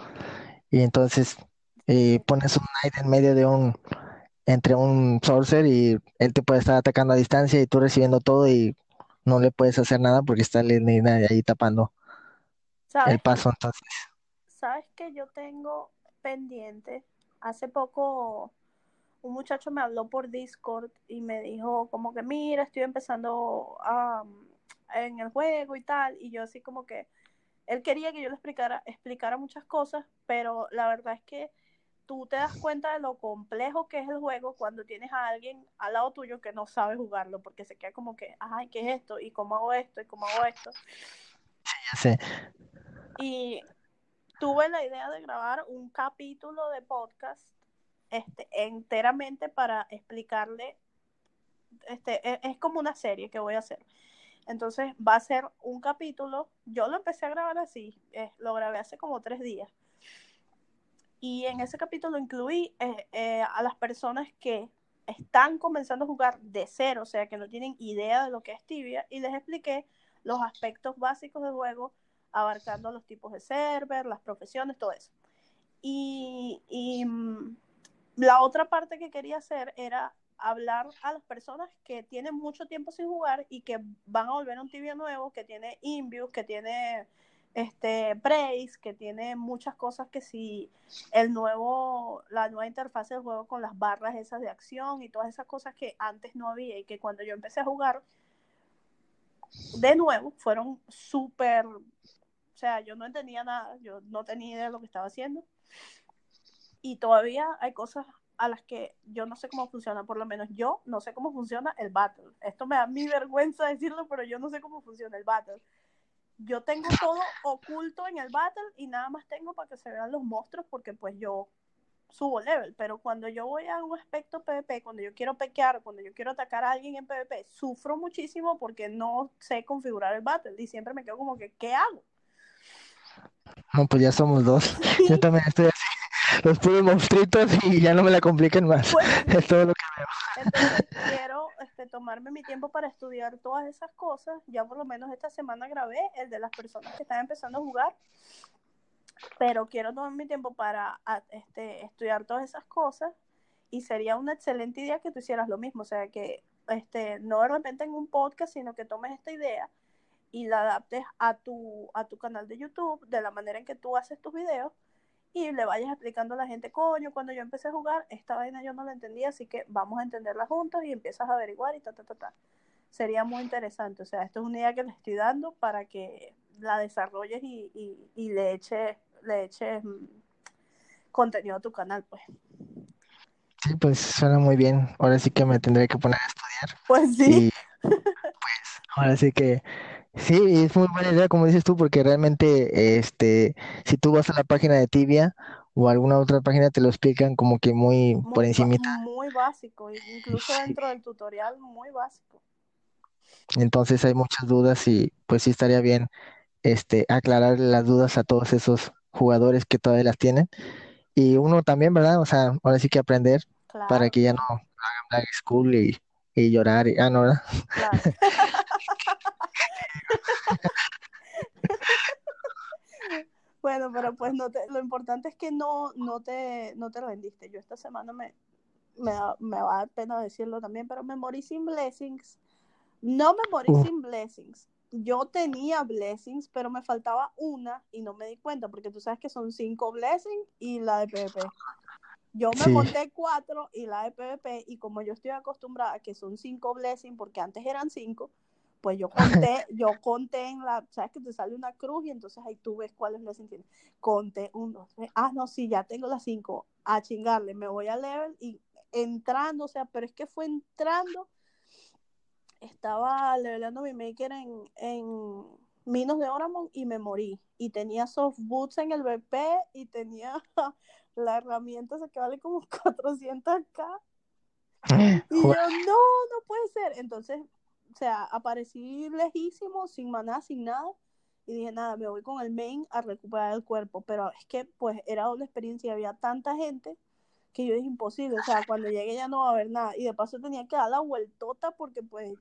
Y entonces eh, pones un Knight en medio de un, entre un Sorcerer y él te puede estar atacando a distancia y tú recibiendo todo y no le puedes hacer nada porque está ahí tapando el paso entonces. ¿Sabes que yo tengo pendiente? Hace poco un muchacho me habló por Discord y me dijo como que mira, estoy empezando um, en el juego y tal, y yo así como que él quería que yo le explicara, explicara muchas cosas, pero la verdad es que tú te das cuenta de lo complejo que es el juego cuando tienes a alguien al lado tuyo que no sabe jugarlo, porque se queda como que, ay, ¿qué es esto? ¿Y cómo hago esto? ¿Y cómo hago esto? Sí, ya sé. Y tuve la idea de grabar un capítulo de podcast este, enteramente para explicarle, este, es, es, como una serie que voy a hacer. Entonces va a ser un capítulo, yo lo empecé a grabar así, eh, lo grabé hace como tres días. Y en ese capítulo incluí eh, eh, a las personas que están comenzando a jugar de cero, o sea, que no tienen idea de lo que es tibia, y les expliqué los aspectos básicos del juego, abarcando los tipos de server, las profesiones, todo eso. Y, y mm, la otra parte que quería hacer era hablar a las personas que tienen mucho tiempo sin jugar y que van a volver a un tibia nuevo, que tiene Invius, que tiene este Brace, que tiene muchas cosas que si el nuevo, la nueva interfaz del juego con las barras esas de acción y todas esas cosas que antes no había y que cuando yo empecé a jugar de nuevo fueron súper o sea, yo no entendía nada, yo no tenía idea de lo que estaba haciendo. Y todavía hay cosas a las que yo no sé cómo funciona, por lo menos yo no sé cómo funciona el battle. Esto me da mi vergüenza decirlo, pero yo no sé cómo funciona el battle. Yo tengo todo oculto en el battle y nada más tengo para que se vean los monstruos porque pues yo subo level, pero cuando yo voy a un aspecto PvP, cuando yo quiero pequear, cuando yo quiero atacar a alguien en PvP, sufro muchísimo porque no sé configurar el battle y siempre me quedo como que, ¿qué hago? No, pues ya somos dos. Yo también estoy así. Los puros monstruitos y ya no me la compliquen más. Es todo lo que veo. Entonces quiero este, tomarme mi tiempo para estudiar todas esas cosas. Ya por lo menos esta semana grabé el de las personas que están empezando a jugar. Pero quiero tomarme mi tiempo para este, estudiar todas esas cosas. Y sería una excelente idea que tú hicieras lo mismo. O sea, que este, no de repente en un podcast, sino que tomes esta idea y la adaptes a tu, a tu canal de YouTube de la manera en que tú haces tus videos y le vayas explicando a la gente, coño, cuando yo empecé a jugar, esta vaina yo no la entendía, así que vamos a entenderla juntos y empiezas a averiguar y ta, ta, ta, ta. Sería muy interesante, o sea, esto es una idea que le estoy dando para que la desarrolles y, y, y le eches, le eches mm, contenido a tu canal, pues. Sí, pues suena muy bien. Ahora sí que me tendré que poner a estudiar. Pues sí. pues ahora sí que Sí, es muy buena idea, como dices tú, porque realmente, este, si tú vas a la página de Tibia o alguna otra página, te lo explican como que muy, muy por encima. Muy básico, incluso dentro del tutorial, muy básico. Entonces hay muchas dudas y pues sí estaría bien, este, aclarar las dudas a todos esos jugadores que todavía las tienen. Y uno también, ¿verdad? O sea, ahora sí que aprender claro. para que ya no hagan Black School y, y llorar. Y, ah, no, ¿verdad? Claro. Bueno, pero pues no te, lo importante es que no, no, te, no te rendiste. Yo esta semana me, me, me va a dar pena decirlo también, pero me morí sin blessings. No me morí Uh. sin blessings. Yo tenía blessings, pero me faltaba una y no me di cuenta, porque tú sabes que son cinco blessings y la de PvP. Yo me Sí. monté cuatro y la de PvP, y como yo estoy acostumbrada a que son cinco blessings, porque antes eran cinco, pues yo conté, yo conté en la, sabes que te sale una cruz y entonces ahí tú ves cuáles blessings tienes. Conté uno, dos, tres, ah, no, sí, ya tengo las cinco, a chingarle, me voy a level y entrando, o sea, pero es que fue entrando, estaba levelando mi maker en, en Minos de Oramon y me morí. Y tenía soft boots en el BP y tenía la herramienta que vale como 400k. Y yo, no, no puede ser. Entonces, sea, aparecí lejísimo, sin maná, sin nada. Y dije, nada, me voy con el main a recuperar el cuerpo. Pero es que, pues, era doble experiencia y había tanta gente que yo dije, imposible. O sea, cuando llegue ya no va a haber nada. Y de paso tenía que dar la vueltota porque, pues,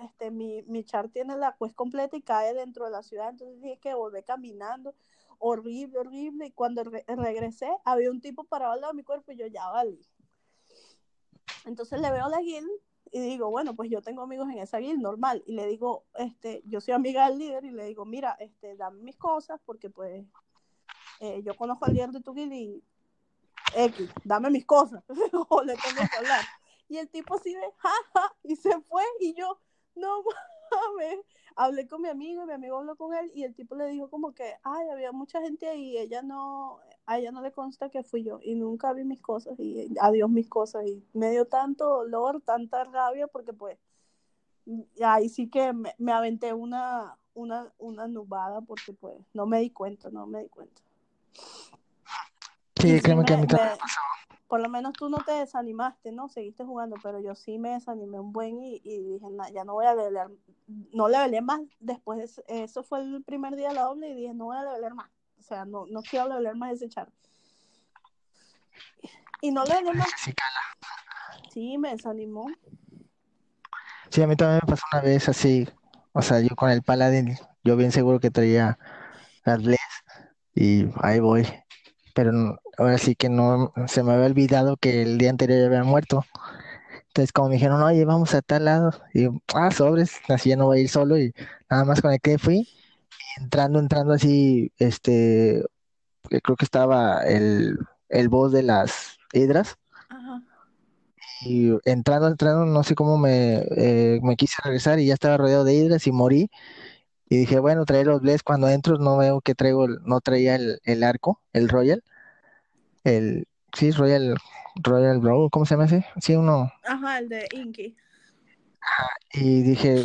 este, mi, mi char tiene la quest completa y cae dentro de la ciudad. Entonces dije que volver caminando. Horrible, horrible. Y cuando re- regresé, había un tipo parado al lado de mi cuerpo y yo ya valí. Entonces le veo la guild y digo, bueno, pues yo tengo amigos en esa guild, normal. Y le digo, este, yo soy amiga del líder y le digo, mira, este, dame mis cosas porque pues eh, yo conozco al líder de tu guild y X, dame mis cosas. Y el tipo así de, jaja, y se fue y yo, no mames. Hablé con mi amigo y mi amigo habló con él y el tipo le dijo como que, ay, había mucha gente ahí y ella no, a ella no le consta que fui yo y nunca vi mis cosas y adiós mis cosas y me dio tanto dolor, tanta rabia porque pues ahí sí que me, me aventé una, una, una nubada porque pues no me di cuenta, no me di cuenta. Sí, créeme que a mí también me- por lo menos tú no te desanimaste, ¿no? Seguiste jugando, pero yo sí me desanimé un buen y, y dije, "Nah, ya no voy a levelear, no levelé más después, de eso fue el primer día de la doble y dije, no voy a levelear más, o sea, no, no quiero levelear más ese char. Y no levelé más, sí me desanimó. Sí, a mí también me pasó una vez así, o sea, yo con el Paladin, yo bien seguro que traía las Bless y ahí voy, pero no- ahora sí que no, se me había olvidado que el día anterior ya había muerto, entonces como me dijeron, oye, vamos a tal lado, y ah, sobres, así ya no voy a ir solo y nada más conecté, fui, entrando, entrando así, este, eh, creo que estaba el, el boss de las hidras, Ajá. y entrando, entrando, no sé cómo me, eh, me quise regresar y ya estaba rodeado de hidras y morí. Y dije, bueno, traer los bless cuando entro, no veo que traigo, el- no traía el, el arco, el Royal. El, sí, Royal, Royal Brawl, ¿cómo se llama ese? Sí, uno. Ajá, el de Inky. Y dije,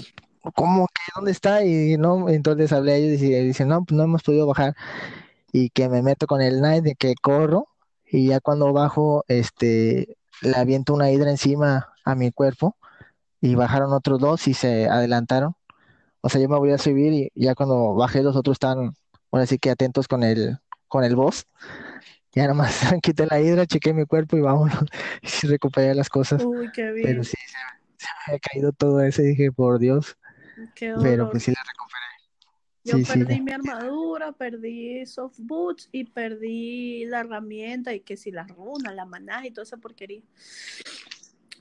¿cómo que dónde está? Y no, entonces hablé a ellos y dicen, no, pues no hemos podido bajar. Y que me meto con el Knight, de que corro, y ya cuando bajo, este, le aviento una hidra encima a mi cuerpo, y bajaron otros dos y se adelantaron. O sea, yo me voy a subir y ya cuando bajé los otros estaban, ahora sí que atentos con el, con el boss. Ya nomás quité la hidra, chequé mi cuerpo y vámonos. Y recuperé las cosas. Uy, qué bien, Pero sí, se, se me había caído todo eso y dije, por Dios. qué Pero pues sí la recuperé. Yo Sí, sí. perdí mi armadura, perdí soft boots y perdí la herramienta y que si las runas, la maná y toda esa porquería.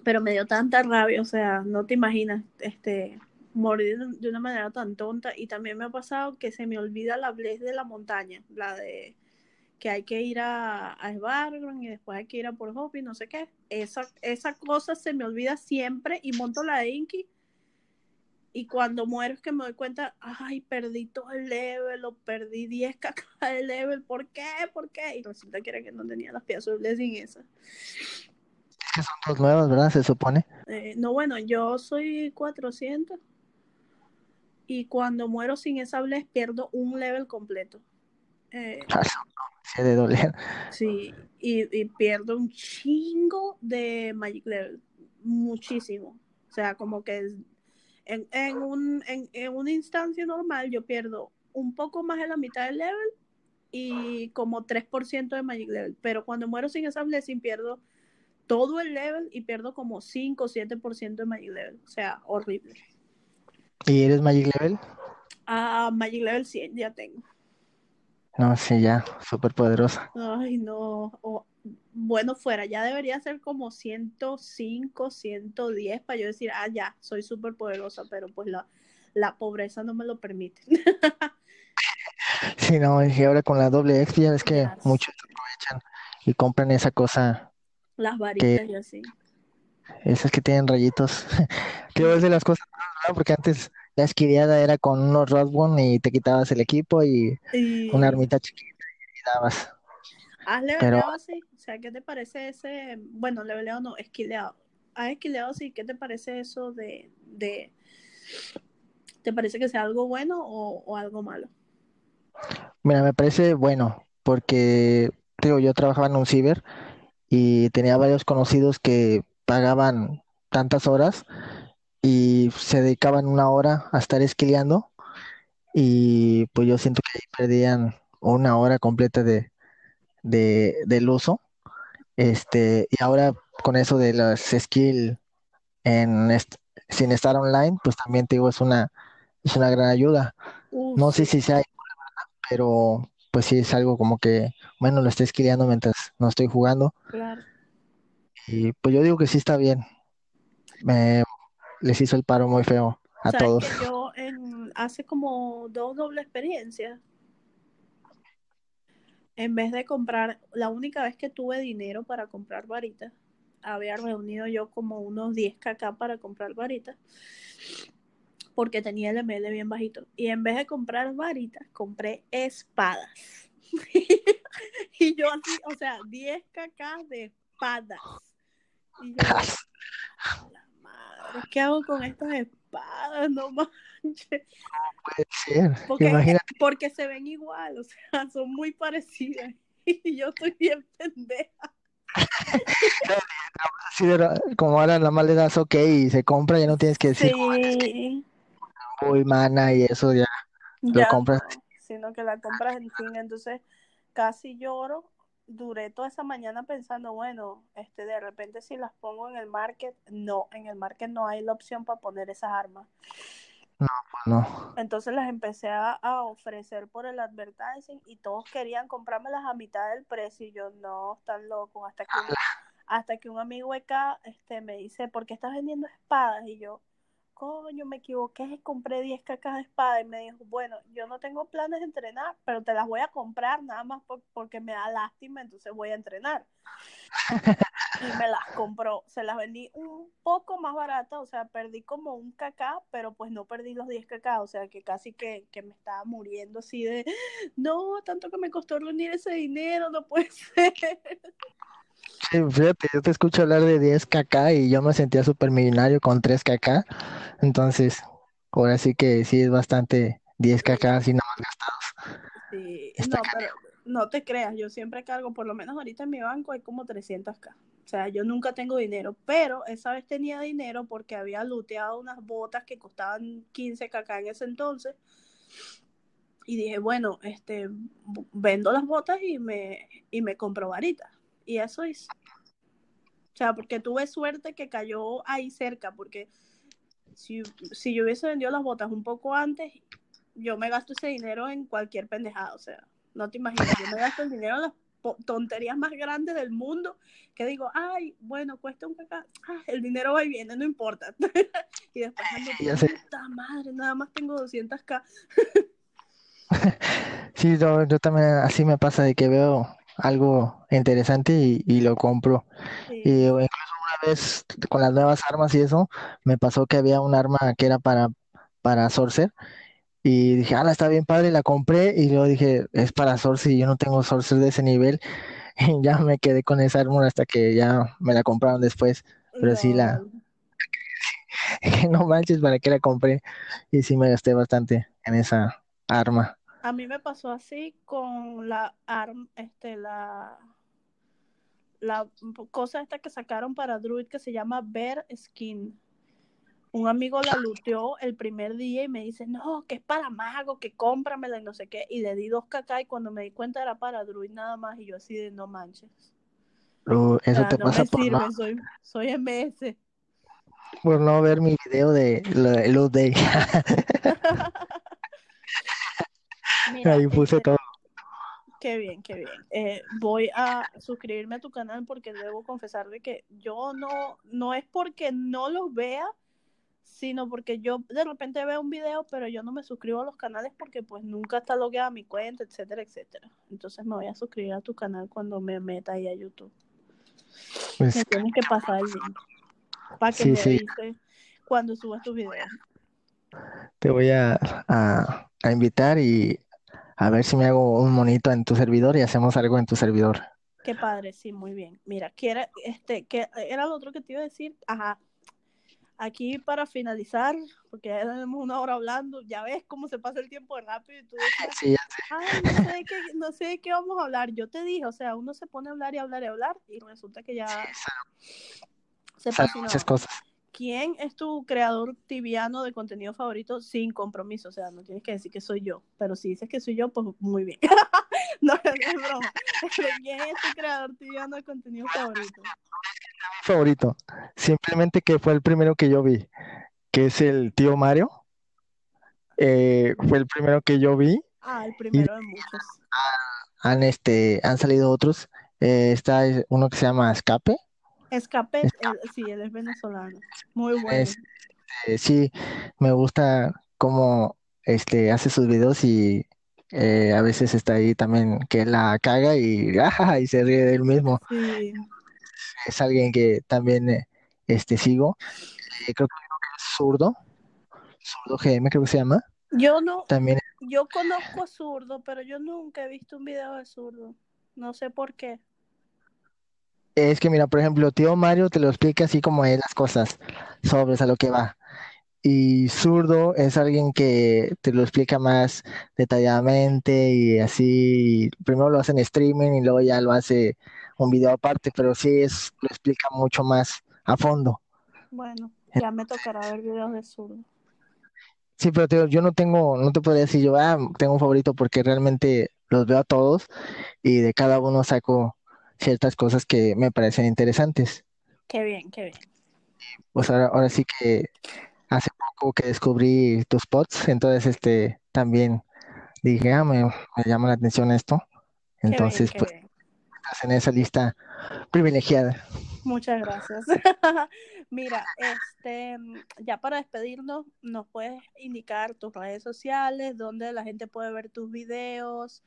Pero me dio tanta rabia, o sea, no te imaginas, este, morir de- de una manera tan tonta. Y también me ha pasado que se me olvida la bless de la montaña, la de que hay que ir a, a Svargron y después hay que ir a por Hope y no sé qué. Esa, esa cosa se me olvida siempre y monto la de Inky. Y cuando muero es que me doy cuenta, ay, perdí todo el level, o perdí 10 kk de level, ¿por qué? ¿Por qué? Y resulta que era que no tenía las piezas de blessing esas. Es que son dos nuevas, ¿verdad? Se supone. Eh, no, bueno, yo soy 400 y cuando muero sin esa bless pierdo un level completo. Eh, Se de doler. sí, y, y pierdo un chingo de Magic Level, muchísimo. O sea, como que es- en, en, un, en, en una instancia normal yo pierdo un poco más de la mitad del level y como 3% de Magic Level, pero cuando muero sin esa blessing pierdo todo el level y pierdo como 5 o 7% de Magic Level. O sea, horrible. ¿Y eres Magic Level? Ah, Magic Level 100 ya tengo. No, sí, ya, súper poderosa. Ay, no. O- bueno, fuera, ya debería ser como 105, 110 para yo decir, ah, ya, soy súper poderosa, pero pues la, la pobreza no me lo permite. Sí, no, y ahora con la doble X, ya ves que muchos aprovechan y compran esa cosa, Las varitas y así. esas que tienen rayitos. Creo es de las cosas, ¿no? Porque antes la esquiviada era con unos Rosbon y te quitabas el equipo y Y una armita chiquita y dabas. has Pero leveleado así, o sea, ¿qué te parece ese, bueno, leveleado no, esquileado. ¿Has esquileado así? ¿Qué te parece eso de, de, ¿te parece que sea algo bueno o, o algo malo? mira, me parece bueno, porque digo, yo trabajaba en un ciber y tenía varios conocidos que pagaban tantas horas y se dedicaban una hora a estar esquileando y pues yo siento que ahí perdían una hora completa de, de, del uso. Este, y ahora con eso de las skill en est- sin estar online, pues también te digo, es una, es una gran ayuda. Uf, No sé si sea, pero pues sí es algo como que, bueno, lo estoy esquileando mientras no estoy jugando. claro. Y pues yo digo que sí está bien. Les hizo el paro muy feo a todos. que yo en, hace como dos doble experiencias, en vez de comprar, la única vez que tuve dinero para comprar varitas, había reunido yo como unos 10 kk para comprar varitas, porque tenía el ML bien bajito. Y en vez de comprar varitas, compré espadas. y yo así, o sea, 10 kk de espadas. Y yo, ¿qué hago con estas espadas? No manches. Puede ser. Porque, Imagínate, porque se ven igual, o sea, son muy parecidas. Y yo estoy bien pendeja. así de- como ahora la más le das ok y se compra, ya no tienes que decir Sí, uy, mana y eso ya lo compras. no, sino que la compras en fin, entonces casi lloro. Duré toda esa mañana pensando, bueno, este de repente si las pongo en el market, no, en el market no hay la opción para poner esas armas. No, Entonces las empecé a, a ofrecer por el advertising y todos querían comprármelas a mitad del precio y yo no, están locos. Hasta que un, hasta que un amigo acá este, me dice, ¿por qué estás vendiendo espadas? Y yo, coño, me equivoqué, compré 10 cacas de espada y me dijo, bueno, yo no tengo planes de entrenar, pero te las voy a comprar nada más por- porque me da lástima, entonces voy a entrenar. Y me las compró, se las vendí un poco más barata, o sea, perdí como un cacá, pero pues no perdí los 10 cacá, o sea, que casi que, que me estaba muriendo así de, no, tanto que me costó reunir ese dinero, no puede ser. Sí, fíjate, yo te escucho hablar de 10 kk y yo me sentía súper millonario con 3 kk. Entonces, ahora sí que sí es bastante 10 kk así nada más gastados. Sí, Está no, pero no te creas, yo siempre cargo, por lo menos ahorita en mi banco hay como 300k. O sea, yo nunca tengo dinero, pero esa vez tenía dinero porque había looteado unas botas que costaban 15kk en ese entonces. Y dije, bueno, este, vendo las botas y me, y me compro varitas. Y eso es. O sea, porque tuve suerte que cayó ahí cerca, porque si, si yo hubiese vendido las botas un poco antes, yo me gasto ese dinero en cualquier pendejada, o sea, no te imaginas, yo me gasto el dinero en las tonterías más grandes del mundo, que digo, ay, bueno, cuesta un caca, ah, el dinero va y viene, no importa. y después ando, Ya sé. puta madre, nada más tengo 200k. Sí, yo, yo también así me pasa de que veo algo interesante y, y lo compro. Sí, Y incluso una vez con las nuevas armas y eso, me pasó que había un arma que era para, para Sorcerer y dije, ah, está bien padre, la compré y luego dije, es para Sorcerer y yo no tengo Sorcerer de ese nivel y ya me quedé con esa arma hasta que ya me la compraron después. Pero sí la, no manches, ¿para qué la compré? Y sí me gasté bastante en esa arma. A mí me pasó así con la arm, este, la, la cosa esta que sacaron para Druid que se llama Bear Skin. Un amigo la luteó el primer día y me dice, no, que es para mago, que cómpramela y no sé qué. Y le di dos cacá y cuando me di cuenta era para Druid nada más y yo así de no manches. Lo- O eso sea, te no pasa me por no, sirve, soy, soy MS. por no ver mi video de la- el update. Mira, Ahí puse este, todo. qué bien, qué bien. Eh, voy a suscribirme a tu canal porque debo confesar de que yo no, no es porque no los vea, sino porque yo de repente veo un video, pero yo no me suscribo a los canales porque pues nunca está logueada mi cuenta, etcétera, etcétera. Entonces me voy a suscribir a tu canal cuando me meta ahí a YouTube. Pues Me tienes que pasar el link para que sí, me sí, cuando subas tus videos. te voy a, a, a invitar y a ver si me hago un monito en tu servidor y hacemos algo en tu servidor. Qué padre, sí, muy bien. Mira, que era, este, que era lo otro que te iba a decir. Ajá. Aquí para finalizar, porque ya tenemos una hora hablando, ya ves cómo se pasa el tiempo rápido y tú decías, Sí, ya sé. ay, no sé de qué, no sé de qué vamos a hablar. Yo te dije, o sea, uno se pone a hablar y hablar y hablar y resulta que ya se Saben pasa una muchas cosas. ¿Quién es tu creador tibiano de contenido favorito sin compromiso? O sea, no tienes que decir que soy yo, pero si dices que soy yo, pues muy bien. no, no es broma. ¿Quién es tu creador tibiano de contenido favorito? Favorito. Simplemente que fue el primero que yo vi, que es el tío Mario. Eh, fue el primero que yo vi. Ah, el Y primero de muchos. han, este, han salido otros. Eh, está uno que se llama Escape. Escape, Escape. él- sí, él es venezolano. Muy bueno. Es, eh, sí, me gusta cómo este, hace sus videos y eh, a veces está ahí también que la caga y, y se ríe de él mismo. Sí. Es alguien que también eh, este, sigo. Eh, creo que es zurdo, zurdo GM creo que se llama. Yo no, También yo conozco a Zurdo, pero yo nunca he visto un video de Zurdo. No sé por qué. Es que mira, por ejemplo, tío Mario te lo explica así como es las cosas, sobre a lo que va. Y zurdo es alguien que te lo explica más detalladamente y así, primero lo hace en streaming y luego ya lo hace un video aparte, pero sí es, lo explica mucho más a fondo. Bueno, ya me tocará ver videos de Zurdo. Sí, pero te yo no tengo, no te podría decir yo, ah, tengo un favorito porque realmente los veo a todos y de cada uno saco ciertas cosas que me parecen interesantes. Qué bien, qué bien. Pues ahora, ahora sí que hace poco que descubrí tus pods, entonces este también dije, ah, me, me llama la atención esto. Qué bien, Entonces, qué pues bien. estás en esa lista privilegiada. Muchas gracias. Mira, este, ya para despedirnos, ¿nos puedes indicar tus redes sociales, donde la gente puede ver tus videos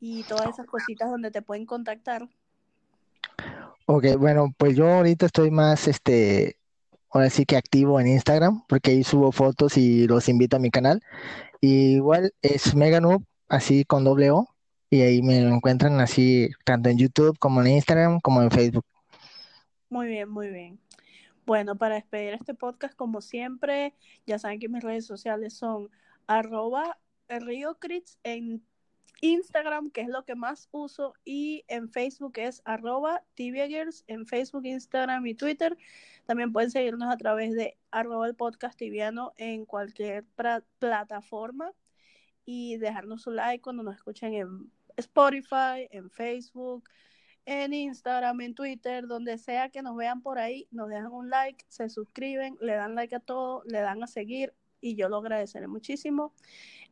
y todas esas cositas donde te pueden contactar? Ok, bueno, pues yo ahorita estoy más, este, ahora sí que activo en Instagram, porque ahí subo fotos y los invito a mi canal. Y igual es Meganoob, así con doble O, y ahí me encuentran así tanto en YouTube como en Instagram como en Facebook. Muy bien, muy bien. Bueno, para despedir este podcast, como siempre, ya saben que mis redes sociales son arroba riocrits en Instagram, que es lo que más uso, y en Facebook es arroba tibiagers, en Facebook, Instagram y Twitter. También pueden seguirnos a través de arroba el podcast tibiano en cualquier plataforma y dejarnos su like cuando nos escuchen en Spotify, en Facebook, en Instagram, en Twitter, donde sea que nos vean por ahí, nos dejan un like, se suscriben, le dan like a todo, le dan a seguir y yo lo agradeceré muchísimo.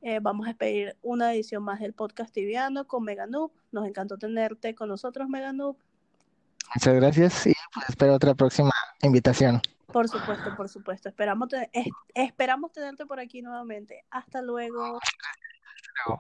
Eh, vamos a despedir una edición más del podcast tibiano con Meganoob. Nos encantó tenerte con nosotros, Meganoob. Muchas gracias y pues espero otra próxima invitación. Por supuesto, por supuesto. Esperamos, te- es- esperamos tenerte por aquí nuevamente. Hasta luego. Hasta luego.